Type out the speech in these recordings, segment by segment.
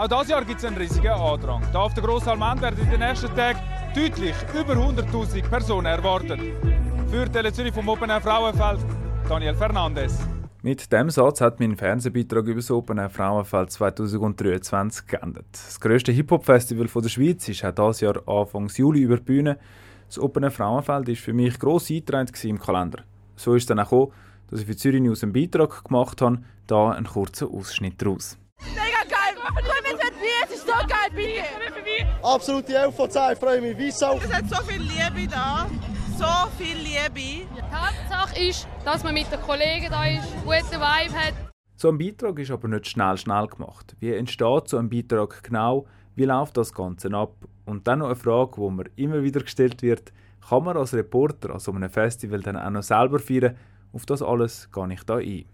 Auch dieses Jahr gibt es einen riesigen Andrang. Da auf der Grossalmend werden in den nächsten Tagen deutlich über 100.000 Personen erwartet. Für Tele Zürich vom Open Air Frauenfeld, Daniel Fernandes. Mit dem Satz hat mein Fernsehbeitrag über das Open Air Frauenfeld 2023 geendet. Das grösste Hip-Hop-Festival der Schweiz ist auch dieses Jahr Anfang Juli über die Bühne. Das Open Air Frauenfeld war für mich gross eingetragen im Kalender. So ist es dann auch dass ich für Zürich News einen Beitrag gemacht habe. Da ein kurzer Ausschnitt daraus. Geil bei dir! Absolute 11 von 10, ich freue mich wie Sau. Es hat so viel Liebe da, so viel Liebe. Die Hauptsache ist, dass man mit den Kollegen da ist, guten Vibe hat. So ein Beitrag ist aber nicht schnell schnell gemacht. Wie entsteht so ein Beitrag genau? Wie läuft das Ganze ab? Und dann noch eine Frage, die mir immer wieder gestellt wird. Kann man als Reporter an so einem Festival dann auch noch selber feiern? Auf das alles gehe ich da ein.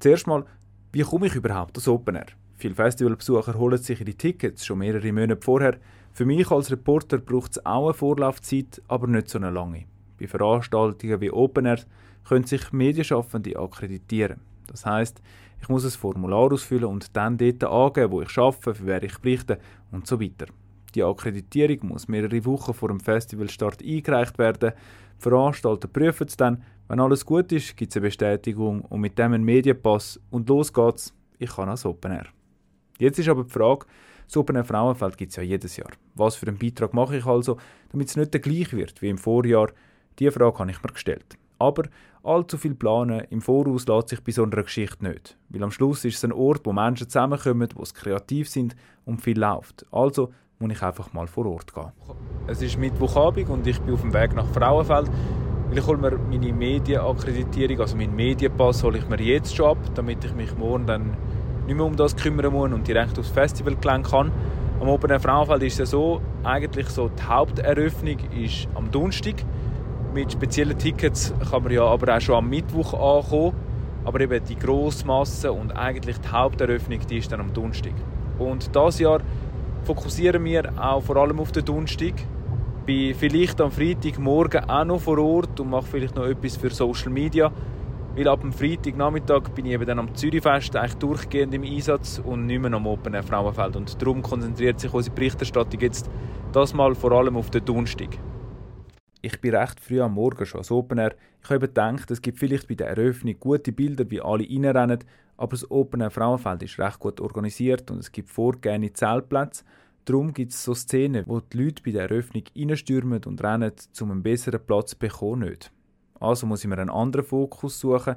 Zuerst mal, wie komme ich überhaupt ans Open Air? Viele Festivalbesucher holen sich ihre Tickets schon mehrere Monate vorher. Für mich als Reporter braucht es auch eine Vorlaufzeit, aber nicht so eine lange. Bei Veranstaltungen wie Open Air können sich Medienschaffende akkreditieren. Das heißt, ich muss ein Formular ausfüllen und dann dort angeben, wo ich arbeite, für wer ich berichte und so weiter. Die Akkreditierung muss mehrere Wochen vor dem Festivalstart eingereicht werden. Die Veranstalter prüfen es dann. Wenn alles gut ist, gibt es eine Bestätigung und mit dem einen Medienpass und los geht's. Ich kann als Open Air. Jetzt ist aber die Frage, Open Air Frauenfeld gibt es ja jedes Jahr. Was für einen Beitrag mache ich also, damit es nicht der gleich wird wie im Vorjahr? Diese Frage habe ich mir gestellt. Aber allzu viel planen im Voraus lässt sich bei so einer Geschichte nicht. Weil am Schluss ist es ein Ort, wo Menschen zusammenkommen, wo es kreativ sind und viel läuft. Also muss ich einfach mal vor Ort gehen. Es ist Mittwochabend und ich bin auf dem Weg nach Frauenfeld. Ich hole mir meine Medienakkreditierung, also meinen Medienpass, hole ich mir jetzt schon ab, damit ich mich morgen dann nicht mehr um das kümmern muss und direkt aufs Festival gelangen kann. Am Open Frauenfeld ist es so, eigentlich so die Haupteröffnung ist am Donnerstag. Mit speziellen Tickets kann man ja aber auch schon am Mittwoch ankommen. Aber eben die Grossmasse und eigentlich die Haupteröffnung, die ist dann am Donnerstag. Und dieses Jahr fokussieren wir auch vor allem auf den Donnerstag. Bin vielleicht am Freitagmorgen auch noch vor Ort und mache vielleicht noch etwas für Social Media. Weil ab dem Freitagnachmittag bin ich eben dann am Zürichfest eigentlich durchgehend im Einsatz und nicht mehr am Open Air Frauenfeld. Und darum konzentriert sich unsere Berichterstattung jetzt das mal vor allem auf den Donnerstag. Ich bin recht früh am Morgen schon als Open Air. Ich habe gedacht, es gibt vielleicht bei der Eröffnung gute Bilder, wie alle reinrennen, aber das Open Air Frauenfeld ist recht gut organisiert und es gibt vorgegebene Zeltplätze. Darum gibt es so Szenen, wo die Leute bei der Eröffnung reinstürmen und rennen, um einen besseren Platz zu bekommen. Nicht. Also muss ich mir einen anderen Fokus suchen.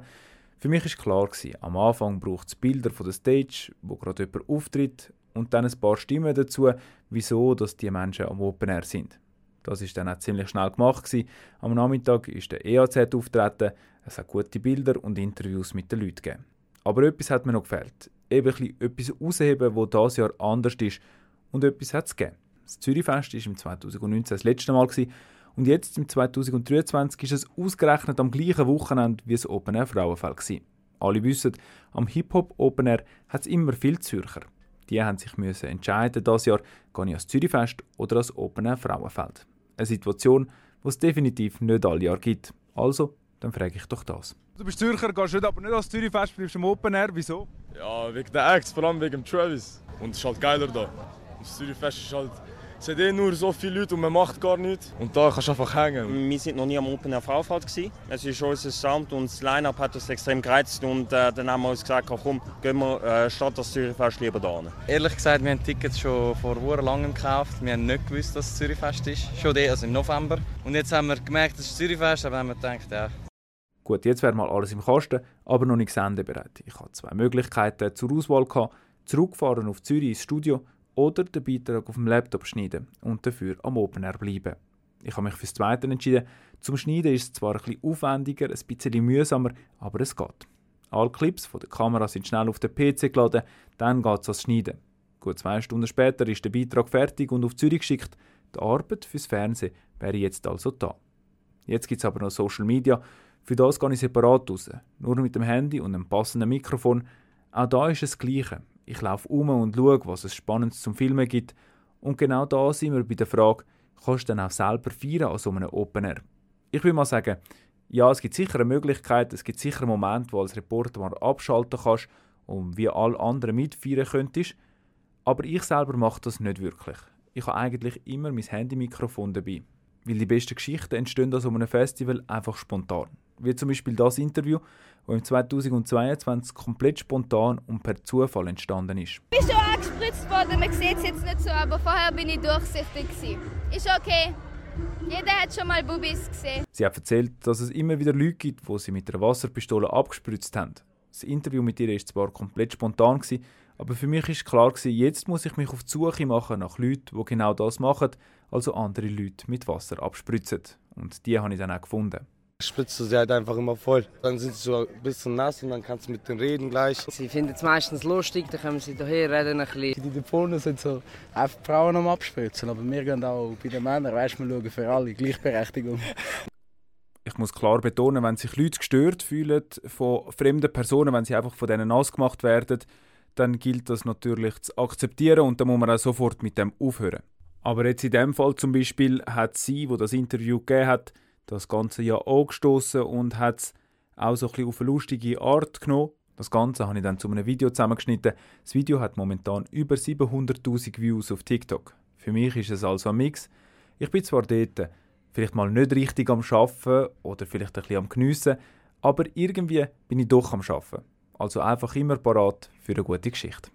Für mich war klar, gewesen, am Anfang braucht es Bilder von der Stage, wo gerade jemand auftritt und dann ein paar Stimmen dazu, wieso dass die Menschen am Open Air sind. Das ist dann auch ziemlich schnell gemacht. Gewesen. Am Nachmittag ist der EAZ auftreten, es hat gute Bilder und Interviews mit den Leuten gegeben. Aber etwas hat mir noch gefehlt. Eben etwas herausheben, wo das Jahr anders ist. Und etwas hat es gegeben. Das Zürichfest war im 2019 das letzte Mal gewesen, und jetzt im 2023 ist es ausgerechnet am gleichen Wochenende wie das Open Air Frauenfeld gewesen. Alle wissen, am Hip-Hop Open Air hat es immer viel Zürcher. Die haben sich müssen entscheiden, das Jahr gehe ich als Zürichfest oder als Open Air Frauenfeld. Eine Situation, die es definitiv nicht alle Jahre gibt. Also, dann frage ich doch das. Du bist Zürcher, gehst nicht, aber nicht als Zürichfest, bleibst am Open Air. Wieso? Ja, wegen der Acts, vor allem wegen Travis. Und es ist halt geiler da. Das Zürichfest ist halt es hat eh nur so viele Leute und man macht gar nichts. Und da kannst du einfach hängen. Wir sind noch nie am Open Air Frauenfeld. Es ist unser Sound und das Line-Up hat uns extrem gereizt. Und äh, dann haben wir uns gesagt, komm, gehen wir äh, statt das Zürichfest lieber da hin. Ehrlich gesagt, wir haben Tickets schon vor langem gekauft. Wir haben nicht gewusst, dass es Zürichfest ist. Schon also im November. Und jetzt haben wir gemerkt, es ist Zürichfest, aber haben wir gedacht, ja. Gut, jetzt wäre mal alles im Kasten, aber noch nicht sendebereit. Ich hatte zwei Möglichkeiten zur Auswahl. Gehabt. Zurückfahren auf Zürich ins Studio oder den Beitrag auf dem Laptop schneiden und dafür am Open Air bleiben. Ich habe mich fürs Zweite entschieden. Zum Schneiden ist es zwar ein bisschen aufwendiger, ein bisschen mühsamer, aber es geht. Alle Clips von der Kamera sind schnell auf den PC geladen, dann geht es ans Schneiden. Gut zwei Stunden später ist der Beitrag fertig und auf Zürich geschickt. Die Arbeit fürs Fernsehen wäre jetzt also da. Jetzt gibt es aber noch Social Media. Für das gehe ich separat raus. Nur mit dem Handy und einem passenden Mikrofon. Auch da ist es das Gleiche. Ich laufe um und schaue, was es Spannendes zum Filmen gibt. Und genau da sind wir bei der Frage, kannst du dann auch selber feiern an so einem Open Air? Ich will mal sagen, ja, es gibt sicher eine Möglichkeit, es gibt sicher einen Moment, wo als Reporter mal abschalten kannst und wie alle anderen mitfeiern könntest. Aber ich selber mache das nicht wirklich. Ich habe eigentlich immer mein Handymikrofon dabei. Weil die besten Geschichten entstehen an so einem Festival einfach spontan. Wie zum Beispiel das Interview, das im 2022 komplett spontan und per Zufall entstanden ist. Ich bin schon angespritzt worden, man sieht es jetzt nicht so, aber vorher bin ich durchsichtig. Gewesen. Ist okay. Jeder hat schon mal Bubis gesehen. Sie hat erzählt, dass es immer wieder Leute gibt, die sie mit einer Wasserpistole abgespritzt haben. Das Interview mit ihr war zwar komplett spontan, gewesen, aber für mich ist klar, gewesen, jetzt muss ich mich auf die Suche machen nach Leuten, die genau das machen, also andere Leute mit Wasser abspritzen. Und die habe ich dann auch gefunden spritzt du sie halt einfach immer voll. Dann sind sie so ein bisschen nass und dann kannst du mit denen reden gleich. Sie finden es meistens lustig, dann kommen sie hierher, reden ein bisschen. Die Deponen sind so einfach Frauen am Abspritzen, aber wir gehen auch bei den Männern, weißt wir schauen für alle, Gleichberechtigung. Ich muss klar betonen, wenn sich Leute gestört fühlen von fremden Personen, wenn sie einfach von denen ausgemacht werden, dann gilt das natürlich zu akzeptieren und dann muss man auch sofort mit dem aufhören. Aber jetzt in dem Fall zum Beispiel hat sie, wo das Interview gegeben hat, das Ganze ja angestoßen und hat es auch so ein bisschen auf eine lustige Art genommen. Das Ganze habe ich dann zu einem Video zusammengeschnitten. Das Video hat momentan über 700.000 Views auf TikTok. Für mich ist es also ein Mix. Ich bin zwar dort vielleicht mal nicht richtig am Schaffen oder vielleicht ein bisschen am Geniessen, aber irgendwie bin ich doch am Schaffen. Also einfach immer parat für eine gute Geschichte.